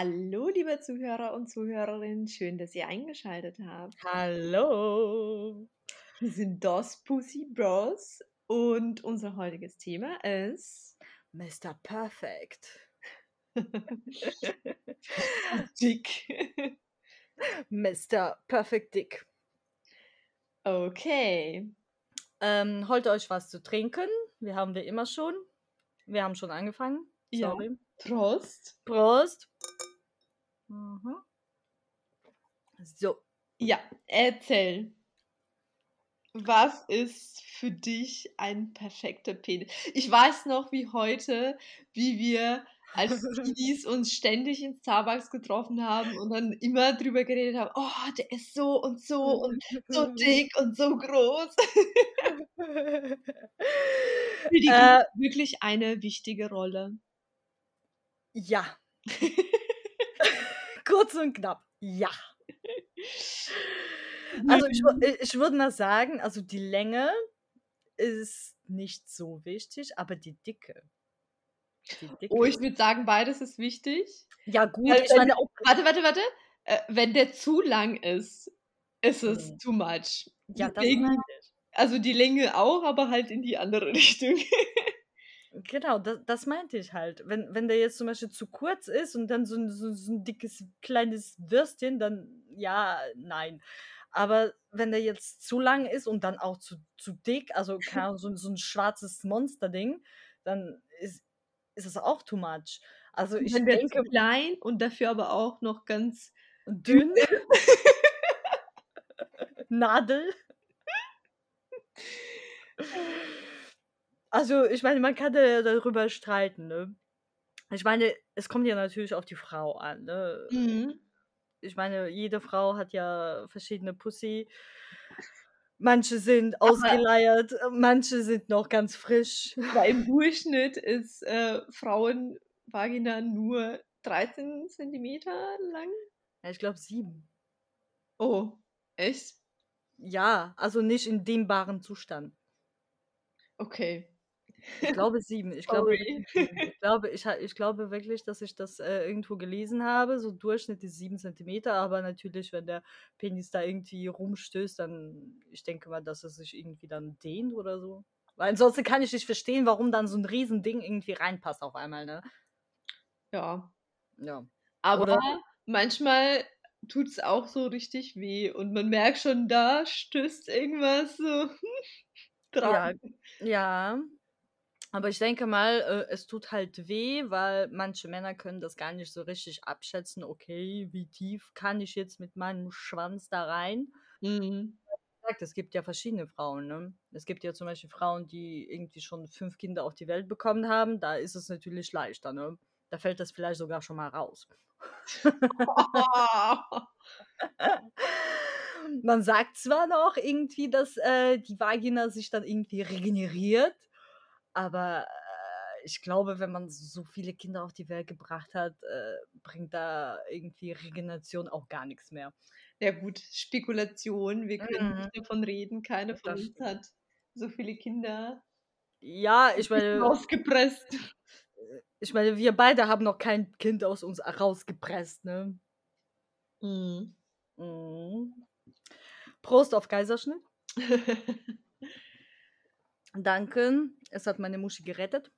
Hallo, liebe Zuhörer und Zuhörerinnen, schön, dass ihr eingeschaltet habt. Hallo. Wir sind DOS Pussy Bros und unser heutiges Thema ist Mr. Perfect. Dick. Mr. Perfect Dick. Okay. Ähm, holt euch was zu trinken. Wir haben wir immer schon. Wir haben schon angefangen. Ja. Sorry. Prost. Prost. Mhm. So. Ja, erzähl. Was ist für dich ein perfekter Penis? Ich weiß noch wie heute, wie wir als Teenies uns ständig in Starbucks getroffen haben und dann immer drüber geredet haben, oh, der ist so und so und so dick und so groß. Für die Äh, wirklich eine wichtige Rolle. ja. Kurz und knapp. Ja. Also ich, wür- äh, ich würde mal sagen, also die Länge ist nicht so wichtig, aber die Dicke. Die Dicke. Oh, ich würde sagen, beides ist wichtig. ja gut, Weil wenn- meine auch, Warte, warte, warte. Äh, wenn der zu lang ist, ist es Mhm. too much. ja, das deswegen- meine ich. Also die Länge auch, aber halt in die andere Richtung. Genau, das, das meinte ich halt. Wenn, wenn der jetzt zum Beispiel zu kurz ist und dann so ein, so, so ein dickes, kleines Würstchen, dann ja, nein. Aber wenn der jetzt zu lang ist und dann auch zu, zu dick, also so, so ein schwarzes Monsterding, dann ist, ist das auch too much. Also ich wenn der denke, zu klein und dafür aber auch noch ganz dünn, Nadel. Also, ich meine, man kann ja darüber streiten, ne? Ich meine, es kommt ja natürlich auf die Frau an, ne? Mhm. Ich meine, jede Frau hat ja verschiedene Pussy. Manche sind ausgeleiert, manche sind noch ganz frisch. Weil im Durchschnitt ist äh, Frauenvagina nur 13 Zentimeter lang. Ja, ich glaube sieben. Oh, echt? Ja, also nicht in dehnbaren Zustand. Okay. Ich glaube sieben. Ich glaube, ich glaube, ich, ich glaube wirklich, dass ich das äh, irgendwo gelesen habe. So Durchschnitt ist sieben Zentimeter, aber natürlich, wenn der Penis da irgendwie rumstößt, dann, ich denke mal, dass es sich irgendwie dann dehnt oder so. Weil ansonsten kann ich nicht verstehen, warum dann so ein Riesending irgendwie reinpasst auf einmal, ne? Ja. Ja. Aber Oder- manchmal tut es auch so richtig weh und man merkt schon, da stößt irgendwas so dran. Ja, aber ich denke mal, äh, es tut halt weh, weil manche Männer können das gar nicht so richtig abschätzen. Okay, wie tief kann ich jetzt mit meinem Schwanz da rein? Mhm. es gibt ja verschiedene Frauen. Ne? Es gibt ja zum Beispiel Frauen, die irgendwie schon fünf Kinder auf die Welt bekommen haben. Da ist es natürlich leichter. Ne? Da fällt das vielleicht sogar schon mal raus. Man sagt zwar noch irgendwie, dass äh, die Vagina sich dann irgendwie regeneriert, aber äh, ich glaube, wenn man so viele Kinder auf die Welt gebracht hat, äh, bringt da irgendwie Regeneration auch gar nichts mehr. Ja gut, Spekulation, wir können Mhm. nicht davon reden, keine von Das uns stimmt. hat so viele Kinder Ja, ich meine, rausgepresst. ich meine, wir beide haben noch kein Kind aus uns rausgepresst, ne? Mhm. Mhm. Prost auf Kaiserschnitt. Danke. Es hat meine Muschi gerettet.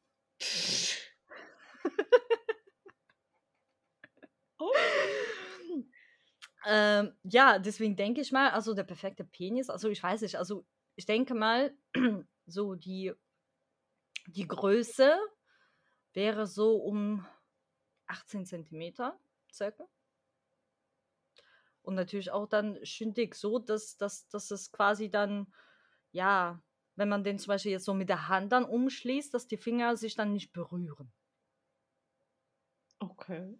Oh. Ähm, ja, deswegen denke ich mal, also der perfekte Penis, also ich weiß nicht, also ich denke mal, so die, die Größe wäre so um 18 Zentimeter circa. Und natürlich auch dann schön dick, so dass, dass, dass es quasi dann, ja, wenn man den zum Beispiel jetzt so mit der Hand dann umschließt, dass die Finger sich dann nicht berühren. Okay.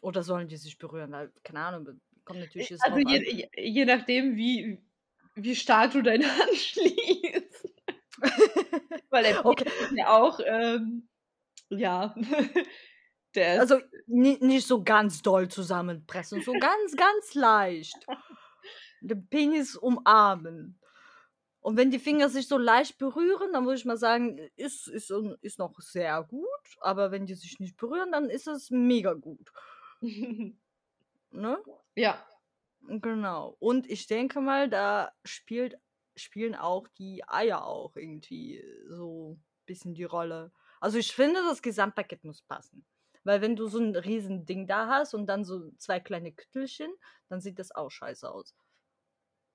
Oder sollen die sich berühren? Weil, Keine Ahnung, kommt natürlich jetzt Also je, je, je nachdem, wie, wie stark du deine Hand schließt. Weil der Okay. Ist ja auch, ähm, ja, der Also ni nicht so ganz doll zusammenpressen, so ganz, ganz leicht. Den Penis umarmen. Und wenn die Finger sich so leicht berühren, dann würde ich mal sagen, ist, ist, ist noch sehr gut. Aber wenn die sich nicht berühren, dann ist es mega gut. Ne? ja, Genau. Und ich denke mal, da spielt, spielen auch die Eier auch irgendwie so ein bisschen die Rolle. Also ich finde, das Gesamtpaket muss passen. Weil wenn du so ein riesen Ding da hast und dann so zwei kleine Küttelchen, dann sieht das auch scheiße aus.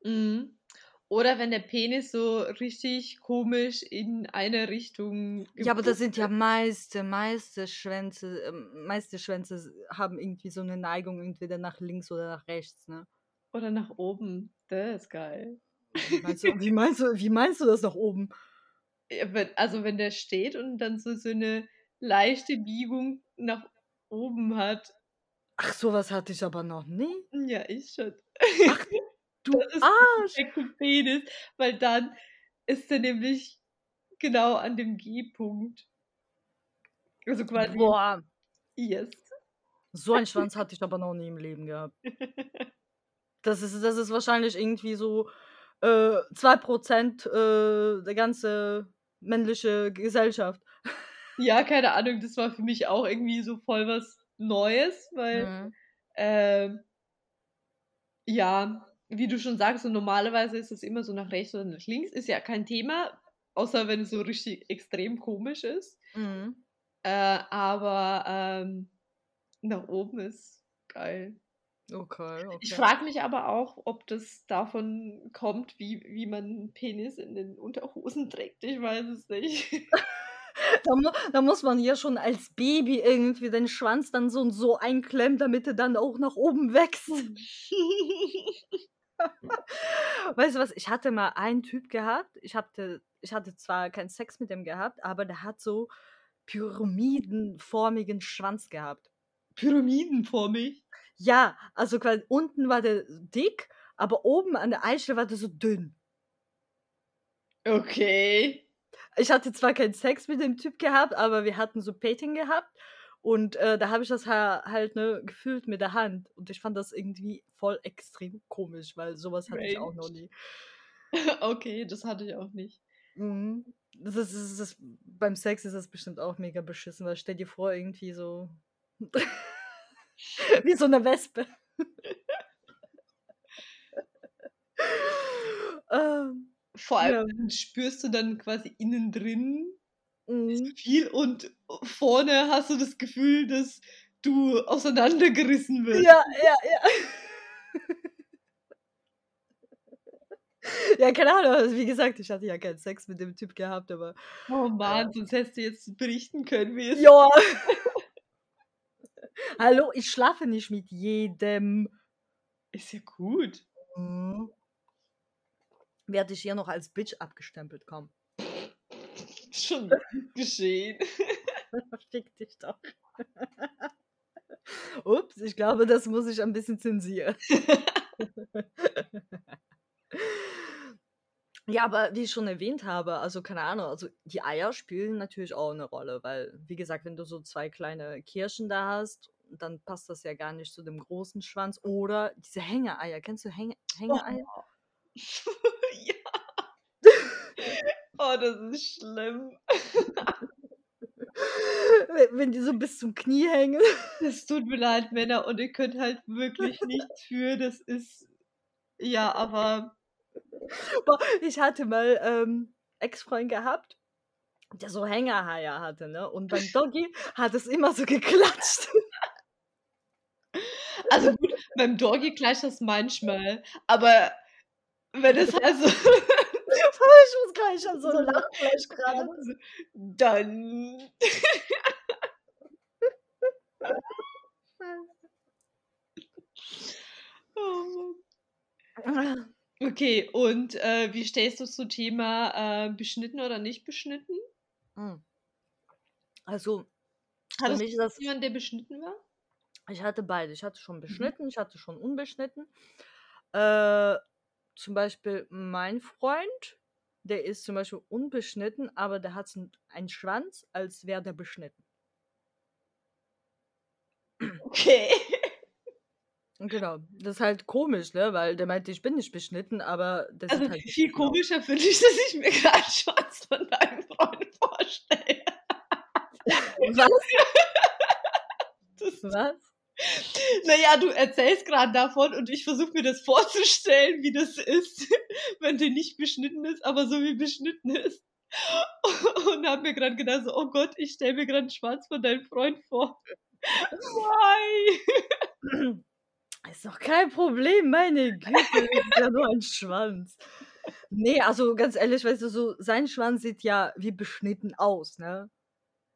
Mhm. Oder wenn der Penis so richtig komisch in eine Richtung Ja, aber das sind ja ist. meiste, meiste Schwänze, ähm, meiste Schwänze haben irgendwie so eine Neigung entweder nach links oder nach rechts, ne? Oder nach oben. Das ist geil. Wie meinst du, wie meinst du, wie meinst du das nach oben? Ja, wenn, also wenn der steht und dann so, so eine leichte Biegung nach oben hat. Ach, sowas hatte ich aber noch nie. Ja, ich schon. Ach, du Das ist Arsch! Penis, weil dann ist er nämlich genau an dem G-Punkt. Also quasi, Boah, yes. so einen Schwanz hatte ich aber noch nie im Leben gehabt. Das ist, das ist wahrscheinlich irgendwie so äh, 2% äh, der ganze männliche Gesellschaft. Ja, keine Ahnung, das war für mich auch irgendwie so voll was Neues, weil, Mhm. ähm, ja, wie du schon sagst, so normalerweise ist es immer so nach rechts oder nach links, ist ja kein Thema, außer wenn es so richtig extrem komisch ist. Mhm. Äh, aber ähm, nach oben ist geil. Okay, okay. Ich frage mich aber auch, ob das davon kommt, wie, wie man einen Penis in den Unterhosen trägt. Ich weiß es nicht. Da, mu da muss man ja schon als Baby irgendwie den Schwanz dann so und so einklemmen, damit er dann auch nach oben wächst. Weißt du was? Ich hatte mal einen Typ gehabt. Ich hatte, ich hatte zwar keinen Sex mit dem gehabt, aber der hat so pyramidenformigen Schwanz gehabt. Pyramidenformig. Ja, also quasi unten war der dick, aber oben an der Eichel war der so dünn. Okay. Ich hatte zwar keinen Sex mit dem Typ gehabt, aber wir hatten so Pating gehabt. Und äh, da habe ich das ha halt ne, gefühlt mit der Hand. Und ich fand das irgendwie voll extrem komisch, weil sowas hatte ich auch noch nie. Okay, das hatte ich auch nicht. Mhm. Das ist, das ist, das, beim Sex ist das bestimmt auch mega beschissen, weil stell dir vor, irgendwie so. wie so eine Wespe. ähm, Vor allem ja. spürst du dann quasi innen drin mhm. viel und vorne hast du das Gefühl, dass du auseinandergerissen wirst. Ja, ja, ja. Ja, keine Ahnung. Also wie gesagt, ich hatte ja keinen Sex mit dem Typ gehabt, aber. Oh Äh, Mann, sonst hättest du jetzt berichten können, wie es ja. Hallo, ich schlafe nicht mit jedem. ist ja gut. Mhm. Werde ich hier noch als Bitch abgestempelt Schon geschehen. Fick dich doch. Ups, ich glaube, das muss ich ein bisschen zensieren. Ja, aber wie ich schon erwähnt habe, also keine Ahnung, also die Eier spielen natürlich auch eine Rolle, weil, wie gesagt, wenn du so zwei kleine Kirschen da hast, dann passt das ja gar nicht zu dem großen Schwanz. Oder diese Hängeeier, kennst du Hänge Hängeeier? Oh. ja. Oh, das ist schlimm. Wenn- die so bis zum Knie hängen. Es tut mir leid, Männer, und ihr könnt halt wirklich nichts für. Das ist. Ja, aber. Ich hatte mal ähm, Ex-Freund gehabt, der so Hängerhaie hatte, ne? Und beim Doggy hat es immer so geklatscht. Also gut, beim Doggy gleicht das manchmal. Aber wenn es also. Ich muss gleich an so ein Lachfleisch gerade. Dann. Oh. Okay, und äh, wie stehst du zum Thema äh, beschnitten oder nicht beschnitten? Mm. Also, für Hattest mich du ist das, jemanden, der beschnitten war? ich hatte beide. Ich hatte schon beschnitten, ich hatte schon unbeschnitten. Äh, zum Beispiel mein Freund, der ist zum Beispiel unbeschnitten, aber der hat einen, Schwanz, als wäre der beschnitten. Okay. Genau, das ist halt komisch, ne? Weil der meinte, ich bin nicht beschnitten, aber das Also sieht halt viel aus. komischer finde ich, dass ich mir gerade Schwanz von deinem Freund vorstelle. Was? Das, Was? naja, du erzählst gerade davon und ich versuche mir das vorzustellen, wie das ist, wenn der nicht beschnitten ist, aber so wie beschnitten ist. Und habe mir gerade gedacht, so, oh Gott, ich stelle mir gerade einen Schwanz von deinem Freund vor. Why? Ist doch kein Problem, meine Güte, ist ja nur ein Schwanz. Nee, also ganz ehrlich, weißt du, so sein Schwanz sieht ja wie beschnitten aus, ne?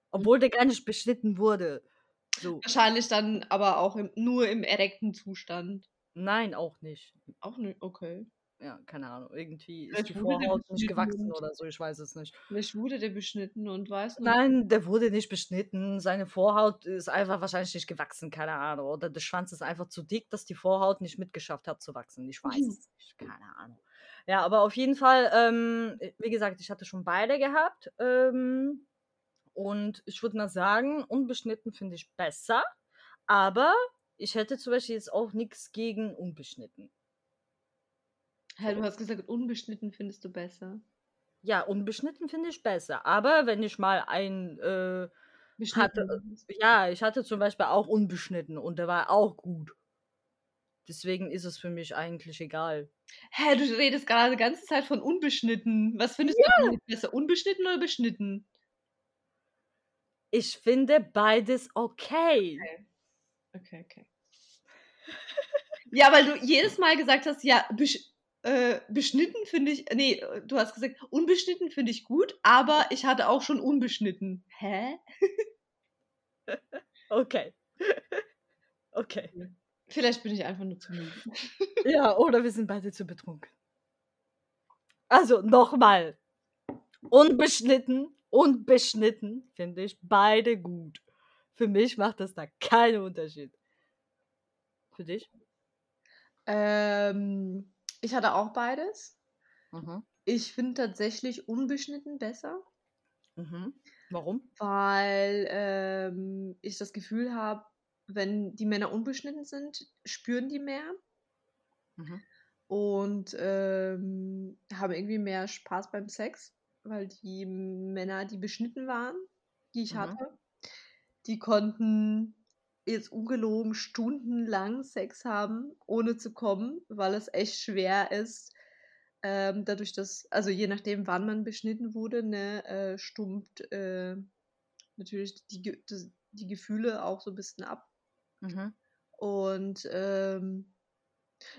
Obwohl der gar nicht beschnitten wurde. So, Wahrscheinlich dann aber auch im, nur im erekten Zustand. nein, auch nicht. Auch nicht, okay. Ja, keine Ahnung, irgendwie ist die Vorhaut nicht gewachsen oder so, ich weiß es nicht. Vielleicht wurde der beschnitten und weiß noch. Nein, der wurde nicht beschnitten. Seine Vorhaut ist einfach wahrscheinlich nicht gewachsen, keine Ahnung. Oder der Schwanz ist einfach zu dick, dass die Vorhaut nicht mitgeschafft hat zu wachsen. Ich weiß Mhm. es nicht, keine Ahnung. Ja, aber auf jeden Fall, ähm, wie gesagt, ich hatte schon beide gehabt. Ähm, und ich würde mal sagen, unbeschnitten finde ich besser. Aber ich hätte zum Beispiel jetzt auch nichts gegen unbeschnitten. Hä, du hast gesagt, unbeschnitten findest du besser. Ja, unbeschnitten finde ich besser. Aber wenn ich mal ein äh. Hatte- Ja, ich hatte zum Beispiel auch unbeschnitten und der war auch gut. Deswegen ist es für mich eigentlich egal. Hä, du redest gerade die ganze Zeit von unbeschnitten. Was findest du denn besser? Unbeschnitten oder beschnitten? Ich finde beides okay. Okay, okay. ja, weil du jedes Mal gesagt hast, ja, besch äh, beschnitten finde ich, nee, du hast gesagt, unbeschnitten finde ich gut, aber ich hatte auch schon unbeschnitten. Hä? Okay. okay. Vielleicht bin ich einfach nur zu müde. Ja, oder wir sind beide zu betrunken. Also nochmal. Unbeschnitten und beschnitten finde ich beide gut. Für mich macht das da keinen Unterschied. Für dich? Ähm, ich hatte auch beides. Mhm. Ich finde tatsächlich unbeschnitten besser. Mhm. Warum? weil ähm, ich das Gefühl habe, wenn die Männer unbeschnitten sind, spüren die mehr Mhm. und ähm, haben irgendwie mehr Spaß beim Sex, weil die Männer, die beschnitten waren, die ich Mhm. hatte, die konnten jetzt ungelogen stundenlang Sex haben, ohne zu kommen, weil es echt schwer ist. Ähm, dadurch, dass, also je nachdem, wann man beschnitten wurde, ne, äh, stumpft äh, natürlich die, das, die Gefühle auch so ein bisschen ab. Mhm. Und ähm,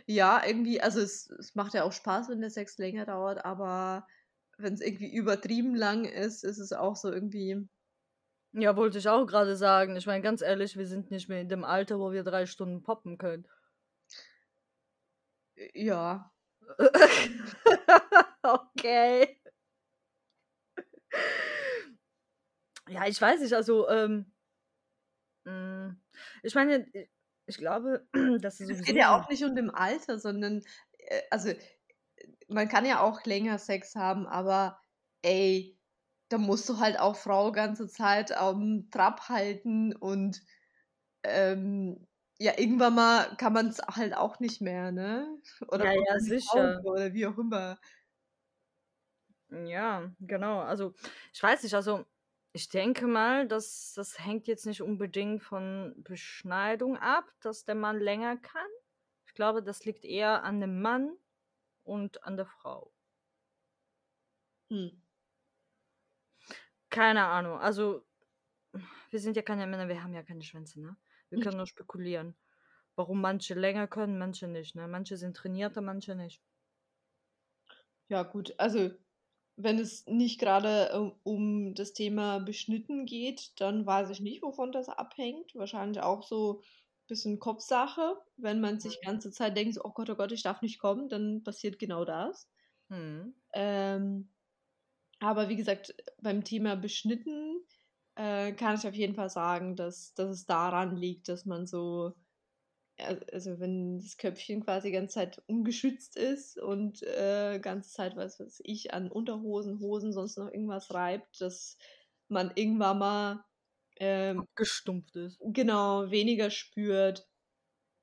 ja, irgendwie, also es, es macht ja auch Spaß, wenn der Sex länger dauert, aber wenn es irgendwie übertrieben lang ist, ist es auch so irgendwie, Ja, wollte ich auch gerade sagen. Ich meine, ganz ehrlich, wir sind nicht mehr in dem Alter, wo wir drei Stunden poppen können. ja. okay. Ja, ich weiß nicht, also, ähm, mm, ich meine, ich glaube, dass es Es geht ja auch nicht um dem Alter, sondern, äh, also, man kann ja auch länger Sex haben, aber ey, da musst du halt auch Frau ganze Zeit am Trab halten und ähm, ja, irgendwann mal kann man es halt auch nicht mehr, ne? Oder Ja, ja, sicher. Oder wie auch immer. Ja, genau. Also, ich weiß nicht, also, ich denke mal, dass das hängt jetzt nicht unbedingt von Beschneidung ab, dass der Mann länger kann. Ich glaube, das liegt eher an dem Mann und an der Frau. Hm. Keine Ahnung. Also, wir sind ja keine Männer, wir haben ja keine Schwänze, ne? Wir können nur spekulieren. Warum manche länger können, manche nicht, ne? Manche sind trainierter, manche nicht. Ja, gut, also wenn es nicht gerade um, um das Thema beschnitten geht, dann weiß ich nicht, wovon das abhängt. Wahrscheinlich auch so bisschen Kopfsache. Wenn man sich ganze Zeit denkt, so, oh Gott, oh Gott, ich darf nicht kommen, dann passiert genau das. Hm. Ähm, aber wie gesagt, beim Thema beschnitten äh, kann ich auf jeden Fall sagen, dass, dass es daran liegt, dass man so also wenn das Köpfchen quasi die ganze Zeit ungeschützt ist und äh, ganze Zeit, was weiß ich, an Unterhosen, Hosen, sonst noch irgendwas reibt, dass man irgendwann mal ähm, Gestumpft ist. genau weniger spürt.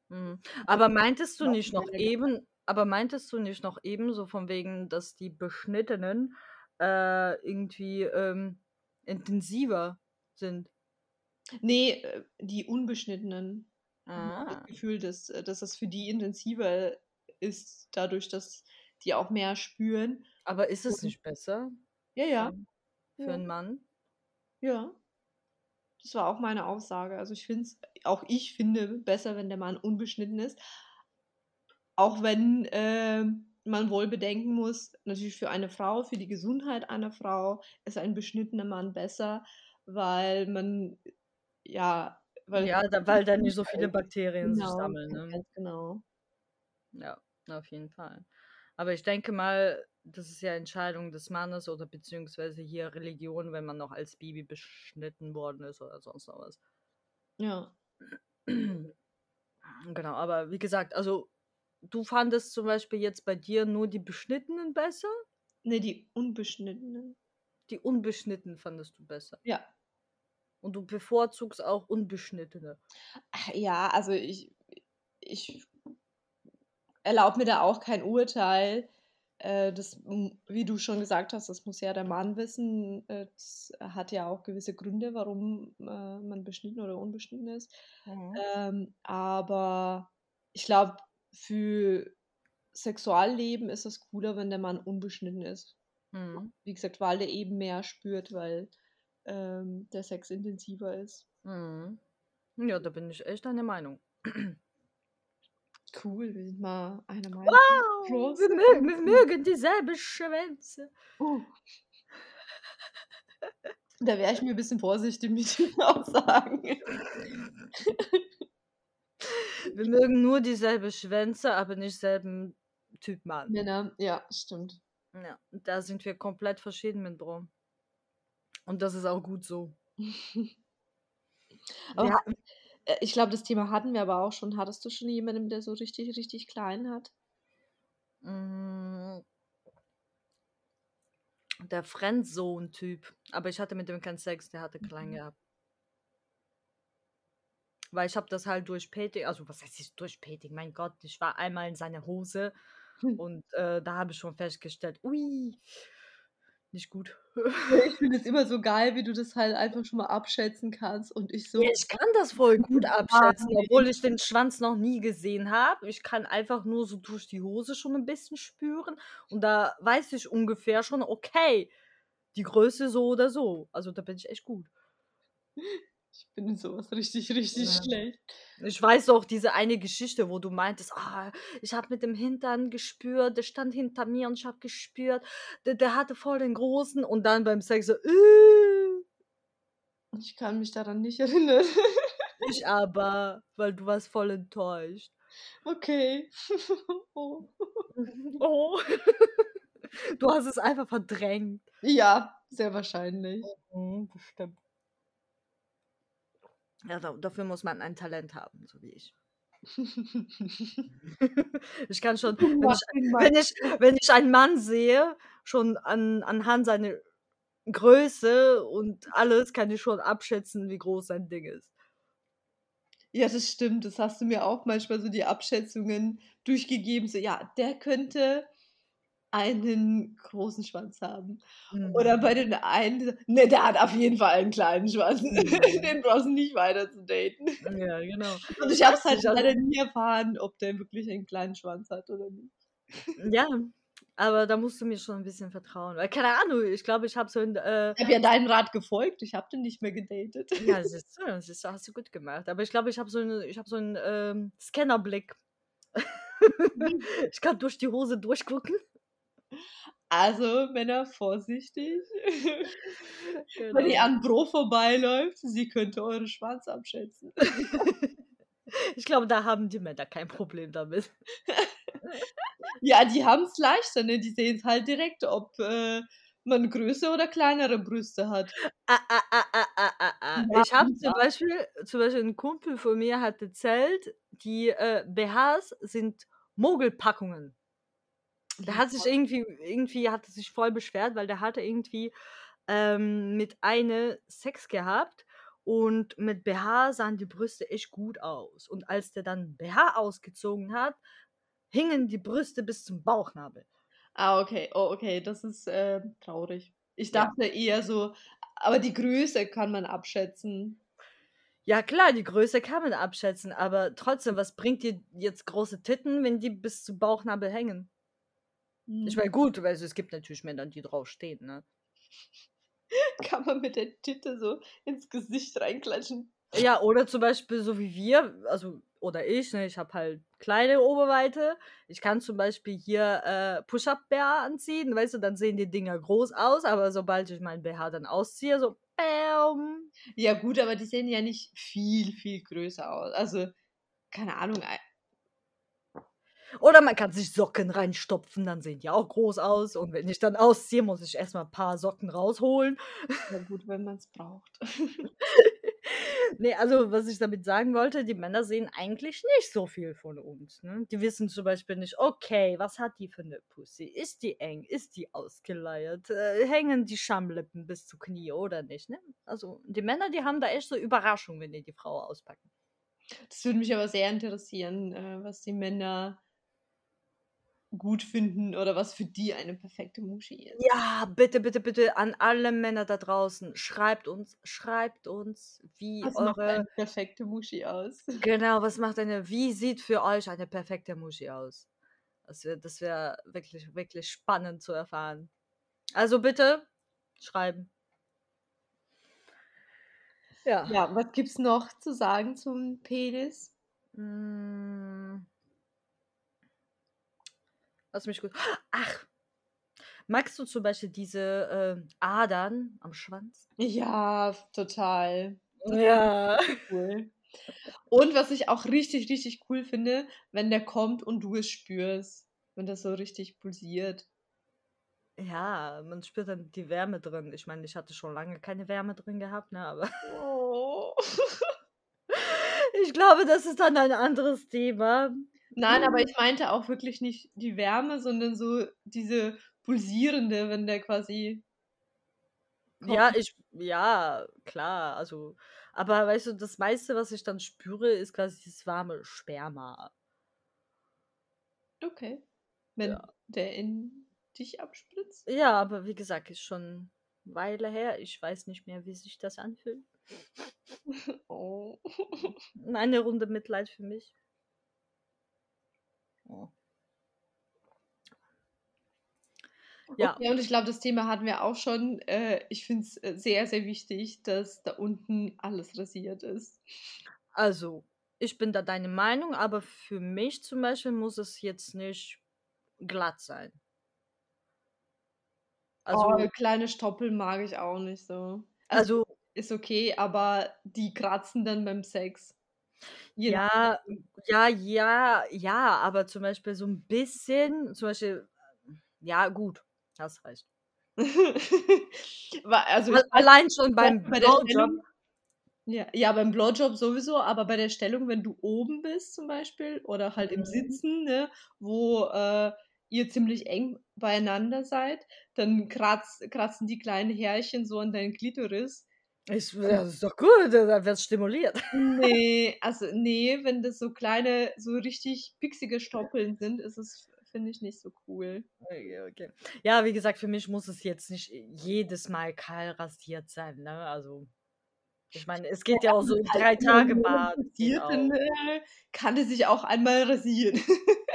Mhm. Aber meintest du Noch nicht noch eben, aber meintest du nicht noch eben so von wegen, dass die Beschnittenen äh, irgendwie ähm, intensiver sind? Nee, äh, die Unbeschnittenen. Habe Ah. das Gefühl, dass, äh, dass das für die intensiver ist, dadurch, dass die auch mehr spüren. Aber ist es nicht besser ja, ja, für, für ja, einen Mann? ja. Das war auch meine Aussage. Also ich finde es, auch ich finde besser, wenn der Mann unbeschnitten ist. Auch wenn ähm, man wohl bedenken muss, natürlich für eine Frau, für die Gesundheit einer Frau ist ein beschnittener Mann besser, weil man, ja, weil Ja, da, weil da nicht so viele Bakterien sich genau, sammeln. Ne? ganz genau. Ja, auf jeden Fall. Aber ich denke mal, das ist ja Entscheidung des Mannes oder beziehungsweise hier Religion, wenn man noch als Baby beschnitten worden ist oder sonst noch was. Ja. Genau, aber wie gesagt, also du fandest zum Beispiel jetzt bei dir nur die Beschnittenen besser? Ne, die Unbeschnittenen. Die Unbeschnittenen fandest du besser. Ja. Und du bevorzugst auch Unbeschnittene. Ja, also ich, ich erlaube mir da auch kein Urteil. Äh, das, wie du schon gesagt hast, das muss ja der Mann wissen. Äh, Das hat ja auch gewisse Gründe, warum äh, man beschnitten oder unbeschnitten ist. Mhm. Ähm, aber ich glaube, für Sexualleben ist es cooler, wenn der Mann unbeschnitten ist. Mhm. Wie gesagt, weil der eben mehr spürt, weil ähm, der Sex intensiver ist. Mhm. Ja, da bin ich echt deiner Meinung. Cool, wir sind mal einer Meinung. Wow, Prost. wir mögen, wir mögen dieselbe Schwänze. Uh. Da wäre ich mir ein bisschen vorsichtig mit den Aussagen. Wir mögen nur dieselbe Schwänze, aber nicht selben Typ Mann. Männer, ja, stimmt. Ja, da sind wir komplett verschieden mit Bro. Und das ist auch gut so. Aber Ja, äh, ich glaube, das Thema hatten wir aber auch schon. Hattest du schon jemanden, der so richtig, richtig klein hat? mm, der Friendzone-Typ. Aber ich hatte mit dem keinen Sex, der hatte klein Mhm. gehabt. Weil ich habe das halt durch Peting, also was heißt ich durch Peting? Mein Gott, ich war einmal in seiner Hose und äh, da habe ich schon festgestellt, ui, nicht gut. Ich finde es immer so geil, wie du das halt einfach schon mal abschätzen kannst. Und ich so, Ja, ich kann das voll gut abschätzen, obwohl ich den Schwanz noch nie gesehen habe. Ich kann einfach nur so durch die Hose schon ein bisschen spüren und da weiß ich ungefähr schon, okay, die Größe so oder so. Also da bin ich echt gut. Ich bin in sowas richtig, richtig Ja. schlecht. Ich weiß auch diese eine Geschichte, wo du meintest, ah, ich habe mit dem Hintern gespürt, der stand hinter mir und ich habe gespürt, der, der hatte voll den großen und dann beim Sex so, äh, Ich kann mich daran nicht erinnern. ich aber, weil du warst voll enttäuscht. Okay. oh. Oh. Du hast es einfach verdrängt. Ja, sehr wahrscheinlich. Mhm, bestimmt. Ja, da, dafür muss man ein Talent haben, so wie ich. ich kann schon, wenn ich, wenn ich, wenn ich einen Mann sehe, schon an, anhand seiner Größe und alles, kann ich schon abschätzen, wie groß sein Ding ist. Ja, das stimmt. Das hast du mir auch manchmal so die Abschätzungen durchgegeben. So, ja, der könnte einen großen Schwanz haben. Oder Mhm. bei den einen, ne, der hat auf jeden Fall einen kleinen Schwanz. Mhm. Den brauchst du nicht weiter zu daten. Ja, genau. Und ich habe es halt leider nie erfahren, ob der wirklich einen kleinen Schwanz hat oder nicht. Ja, aber da musst du mir schon ein bisschen vertrauen. Weil, keine Ahnung, ich glaube, ich habe so ein. Äh, Ich habe ja deinen Rat gefolgt. Ich habe den nicht mehr gedatet. ja, siehst du, siehst du, hast du gut gemacht. Aber ich glaube, ich habe so einen, habe so ähm, Scannerblick. ich kann durch die Hose durchgucken. Also, Männer, vorsichtig. Wenn Genau. ihr an Bro vorbeiläuft, sie könnte euren Schwanz abschätzen. Ich glaube, da haben die Männer kein Problem damit. Ja, die haben es leichter, ne? Die sehen es halt direkt, ob, äh, man größere oder kleinere Brüste hat. Ah, ah, ah, ah, ah, ah. Ja, Ich habe zum. Beispiel zum Beispiel 'n Kumpel von mir hat erzählt, die, äh, BHs sind Mogelpackungen. Der hat sich Ja. irgendwie irgendwie hat er sich voll beschwert, weil der hatte irgendwie, ähm, mit eine Sex gehabt und mit BH sahen die Brüste echt gut aus. Und als der dann BH ausgezogen hat, hingen die Brüste bis zum Bauchnabel. Ah, okay. Oh, okay, das ist, äh, traurig. Ich Ja. dachte eher so aber die Größe kann man abschätzen. Ja klar, die Größe kann man abschätzen, aber trotzdem, was bringt dir jetzt große Titten, wenn die bis zum Bauchnabel hängen? Ich Mhm. meine, gut, also es gibt natürlich Männer, die drauf stehen, ne? Kann man mit der Titte so ins Gesicht reinklatschen. Ja, oder zum Beispiel so wie wir, also oder ich, ne, ich habe halt kleine Oberweite. Ich kann zum Beispiel hier, äh, Push-Up-BH anziehen, weißt du, dann sehen die Dinger groß aus, aber sobald ich meinen BH dann ausziehe, so bäm. Ja gut, aber die sehen ja nicht viel, viel größer aus. Also, keine Ahnung, Oder man kann sich Socken reinstopfen, dann sehen die auch groß aus. Und wenn ich dann ausziehe, muss ich erst mal 'n paar Socken rausholen. Ja gut, wenn man's braucht. Ne, also was ich damit sagen wollte, die Männer sehen eigentlich nicht so viel von uns, ne? Die wissen zum Beispiel nicht: „Okay, was hat die für 'ne Pussy? Ist die eng? Ist die ausgeleiert? Äh, hängen die Schamlippen bis zu Knie oder nicht“, ne? Also, die Männer, die haben da echt so Überraschungen, wenn die die Frau auspacken. Das würde mich aber sehr interessieren, äh, was die Männer gut finden oder was für die eine perfekte Muschi ist. Ja, bitte, bitte, bitte an alle Männer da draußen, schreibt uns schreibt uns, wie Was macht eine eure perfekte Muschi aus? Genau, was macht eine wie sieht für euch eine perfekte Muschi aus? Das wär das wäre wirklich, wirklich spannend zu erfahren. Also bitte schreiben. Ja. Ja, was gibt's noch zu sagen zum Penis? Hm. Lass mich gut ach, magst du zum Beispiel diese, ähm, Adern am Schwanz? Ja, total. Ja. cool. Und was ich auch richtig, richtig cool finde, wenn der kommt und du es spürst, wenn das so richtig pulsiert. Ja, man spürt dann die Wärme drin. Ich meine, ich hatte schon lange keine Wärme drin gehabt, ne, aber Oh. ich glaube, das ist dann ein anderes Thema. Nein, aber ich meinte auch wirklich nicht die Wärme, sondern so diese pulsierende, wenn der quasi Ja, kommt. ich ja, klar, also aber weißt du, das meiste, was ich dann spüre, ist quasi dieses warme Sperma. Okay. Wenn Ja. der in dich abspritzt? Ja, aber wie gesagt, ist schon Weile her. Ich weiß nicht mehr, wie sich das anfühlt. Oh. Eine Runde Mitleid für mich. Oh. Ja. Okay, und ich glaube, das Thema hatten wir auch schon. Äh, ich finde es, äh, sehr, sehr wichtig, dass da unten alles rasiert ist. Also, ich bin da deine Meinung, aber für mich zum Beispiel muss es jetzt nicht glatt sein. Oh, Also kleine Stoppel mag ich auch nicht so. Also, Also ist okay, aber die kratzen dann beim Sex. Je Ja, ja, ja, ja, aber zum Beispiel so 'n bisschen zum Beispiel ja gut, hast recht. Also, Al allein schon bei beim bei der Blowjob. Stellung ja, ja, beim Blowjob sowieso, aber bei der Stellung, wenn du oben bist zum Beispiel oder halt im Mhm. Sitzen, ne, wo, äh, ihr ziemlich eng beieinander seid, dann kratz kratzen die kleinen Härchen so an deinen Klitoris. Ich Und das ist doch gut, da da wird's stimuliert. Ne, also ne, wenn das so kleine, so richtig pieksige Stoppeln sind, ist es, finde ich, nicht so cool. Okay, okay. Ja, wie gesagt, für mich muss es jetzt nicht jedes Mal kahl rasiert sein, ne? Also, ich meine, es geht ja auch so 3 Tage Bad dann, äh, kann der sich auch einmal rasieren.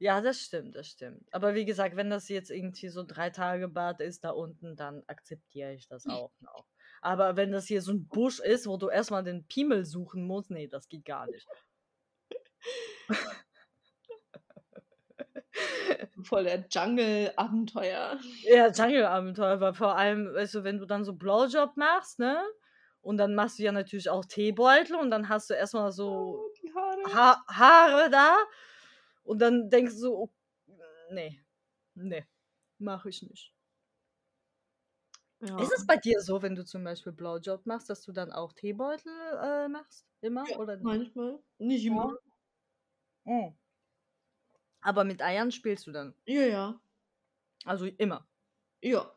Ja, das stimmt, das stimmt. Aber wie gesagt, wenn das jetzt irgendwie so 3 Tage Bad ist da unten, dann akzeptiere ich das auch noch. Aber wenn das hier so 'n Busch ist, wo du erst mal den Piemel suchen musst, ne, das geht gar nicht. Voll der Jungle-Abenteuer. Ja, Jungle-Abenteuer, weil vor allem, weißt du, wenn du dann so Blowjob machst, ne, und dann machst du ja natürlich auch Teebeutel und dann hast du erst mal so Oh. Ha Haare da und dann denkst du: „O ne, ne, mache ich nicht.“ Ja. Ist es bei dir so, wenn du zum Beispiel Blowjob machst, dass du dann auch Teebeutel äh, machst? Immer? Ja, Oder nicht? manchmal. Nicht immer. Oh. Aber mit Eiern spielst du dann? Ja, ja. Also immer? Ja.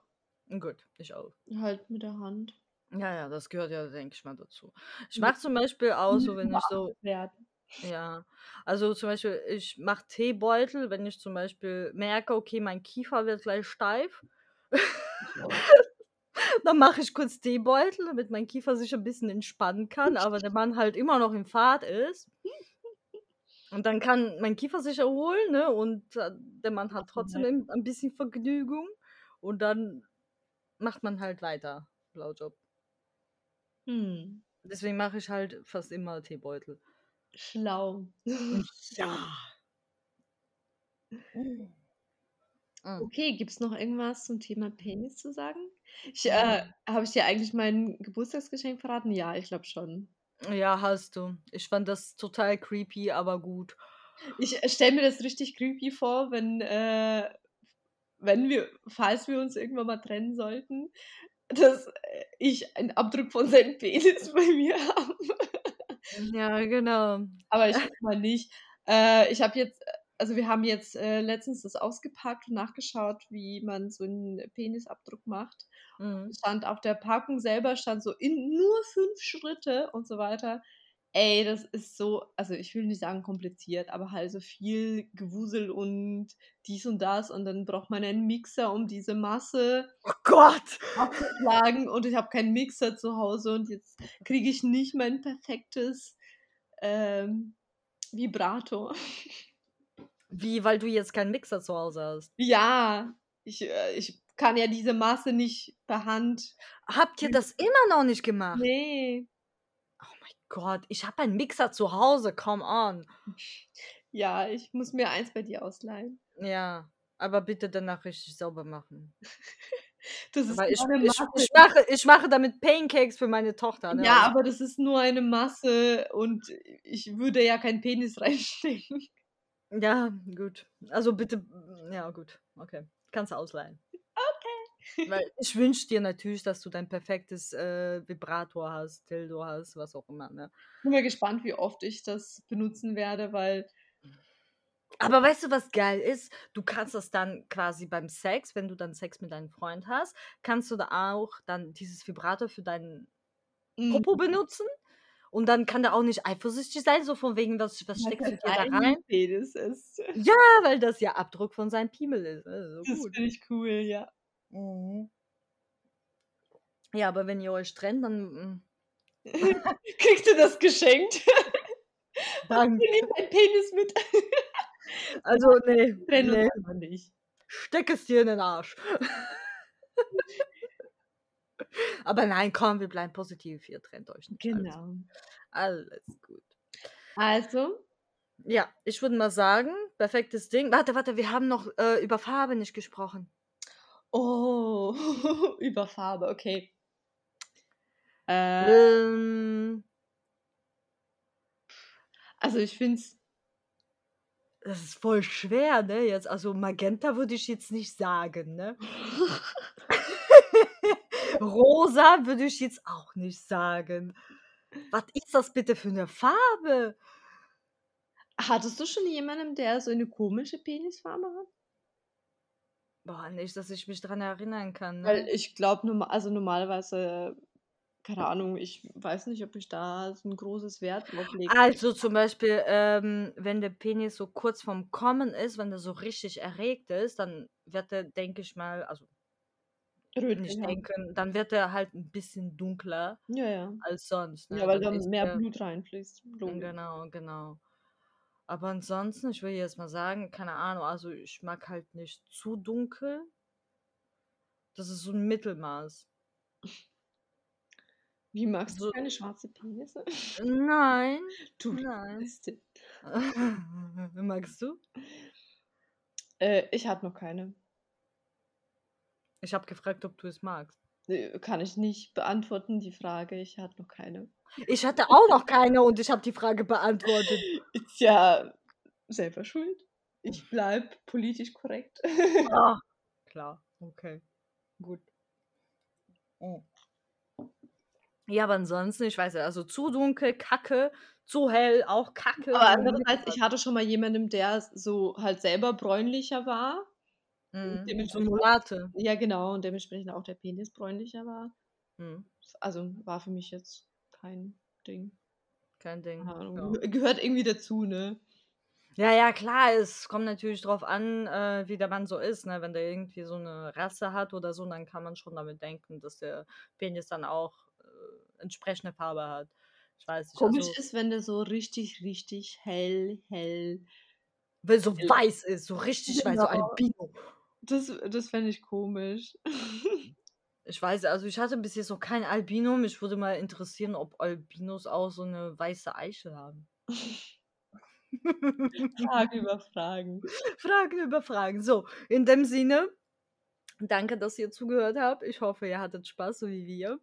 Gut, ich auch. Halt mit der Hand. Ja, ja, das gehört ja, denke ich mal, dazu. Ich Ja. mache zum Beispiel auch so, wenn ich so, Werden. Ja, also zum Beispiel, ich mache Teebeutel, wenn ich zum Beispiel merke, okay, mein Kiefer wird gleich steif, dann mache ich kurz Teebeutel, damit mein Kiefer sich ein bisschen entspannen kann, aber der Mann halt immer noch im Fahrt ist. Und dann kann mein Kiefer sich erholen, ne? Und äh, der Mann hat trotzdem ein bisschen Vergnügung. Und dann macht man halt weiter Blowjob. Hm. Deswegen mache ich halt fast immer Teebeutel. Schlau. Ja. Mhm. Okay, gibt's noch irgendwas zum Thema Penis zu sagen? Ich, äh, habe ich dir eigentlich mein Geburtstagsgeschenk verraten? Ja, ich glaube schon. Ja, hast du. Ich fand das total creepy, aber gut. Ich stelle mir das richtig creepy vor, wenn, äh, wenn wir, falls wir uns irgendwann mal trennen sollten, dass äh, ich einen Abdruck von seinem Penis bei mir habe. Ja, genau. Aber ich hoffe mal nicht. Äh, ich habe jetzt, also wir haben jetzt äh, letztens das ausgepackt und nachgeschaut, wie man so einen Penisabdruck macht. Mhm. Stand auf der Packung selber, stand so in nur fünf Schritte und so weiter. Ey, das ist so, also ich will nicht sagen kompliziert, aber halt so viel Gewusel und dies und das und dann braucht man einen Mixer, um diese Masse Oh Gott! abzuschlagen und ich habe keinen Mixer zu Hause und jetzt kriege ich nicht mein perfektes ähm, Vibrato. Wie, weil du jetzt keinen Mixer zu Hause hast. Ja, ich, äh, ich kann ja diese Masse nicht per Hand. Habt ihr das immer noch nicht gemacht? Nee. Oh Gott, ich habe einen Mixer zu Hause, come on. Ja, ich muss mir eins bei dir ausleihen. Ja, aber bitte danach richtig sauber machen. Das ist ich, ich, ich, mache, ich mache damit Pancakes für meine Tochter. Ne? Ja, aber das ist nur eine Masse und ich würde ja keinen Penis reinstecken. Ja, gut. Also bitte, ja, gut. Okay. Kannst du ausleihen. Weil ich wünsche dir natürlich, dass du dein perfektes äh, Vibrator hast, Dildo hast, was auch immer. Ne? Bin mal gespannt, wie oft ich das benutzen werde, weil Aber weißt du, was geil ist? Du kannst das dann quasi beim Sex, wenn du dann Sex mit deinem Freund hast, kannst du da auch dann dieses Vibrator für deinen mm, Popo benutzen. Und dann kann der auch nicht eifersüchtig sein, so von wegen, was, was steckst du dir da ein rein? Penis ist. Ja, weil das ja Abdruck von seinem Piemel ist. Also Das finde ich cool, ja. Mhm. Ja, aber wenn ihr euch trennt, dann. mm, Kriegst du das geschenkt? Danke. Nimm dein Penis mit. Also, nee. Trennen nee. uns aber nicht. Steck es dir in den Arsch. aber nein, komm, wir bleiben positiv. Ihr trennt euch nicht. Alles, Genau. alles gut. Also, Ja, ich würde mal sagen, perfektes Ding. Warte, warte, wir haben noch äh, über Farbe nicht gesprochen. Oh, über Farbe, okay. Äh, Ähm, also ich finde es das ist voll schwer, ne? Jetzt, also Magenta würde ich jetzt nicht sagen, ne? Rosa würde ich jetzt auch nicht sagen. Was ist das bitte für eine Farbe? Hattest du schon jemanden, der so eine komische Penisfarbe hat? Boah, nicht, dass ich mich dran erinnern kann. Weil Ne? ich glaube, normal, also normalerweise, keine Ahnung, ich weiß nicht, ob ich da so ein großes Wert drauf lege. Also zum Beispiel, ähm, wenn der Penis so kurz vorm Kommen ist, wenn der so richtig erregt ist, dann wird er, denke ich mal, also nicht Rötlich. denken, dann wird er halt ein bisschen dunkler Ja, ja. als sonst. Ne? Ja, weil Dann da ist mehr der- Blut reinfließt. Logisch. Genau, genau. Aber ansonsten, ich will jetzt mal sagen, keine Ahnung, also ich mag halt nicht zu dunkel. Das ist so ein Mittelmaß. Wie magst du So- keine schwarze Penisse? Nein, Du nein. Magst du? Äh, ich hatte noch keine. Ich habe gefragt, ob du es magst. Äh, Kann ich nicht beantworten, die Frage. Ich hatte noch keine. Ich hatte auch noch keine und ich habe die Frage beantwortet. Ist ja selber schuld. Ich bleib politisch korrekt. Ah, klar, okay, gut. Oh. Ja, aber ansonsten, ich weiß ja, also zu dunkel, Kacke, zu hell, auch Kacke. Aber andererseits, ich hatte schon mal jemanden, der so halt selber bräunlicher war. Mhm. Mulate. ja, genau, und dementsprechend auch der Penis bräunlicher war. Mhm. Also war für mich jetzt kein Ding. Kein Ding. Ja. Gehö- Gehört irgendwie dazu, ne? Ja, ja, klar, es kommt natürlich drauf an, äh, wie der Mann so ist. Ne? Wenn der irgendwie so eine Rasse hat oder so, dann kann man schon damit denken, dass der Penis dann auch äh, entsprechende Farbe hat. Ich weiß nicht. Komisch also, ist, wenn der so richtig, richtig hell, hell. wenn so hell- weiß ist, so richtig weiß, so Genau. Albino. Das, das fände ich komisch. Ich weiß, also ich hatte bis jetzt noch kein Albino. Mich würde mal interessieren, ob Albinos auch so eine weiße Eichel haben. Fragen über Fragen. Fragen über Fragen. So, in dem Sinne, danke, dass ihr zugehört habt. Ich hoffe, ihr hattet Spaß, so wie wir.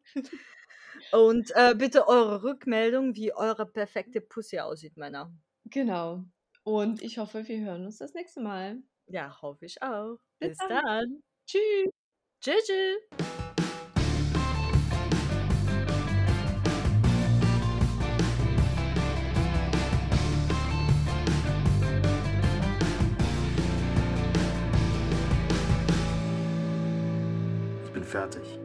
Und äh, bitte eure Rückmeldung, wie eure perfekte Pussy aussieht, Männer. Genau. Und ich hoffe, wir hören uns das nächste Mal. Ja, hoffe ich auch. Bis Bis dann. dann. Tschüss. Tschüss. Fertig.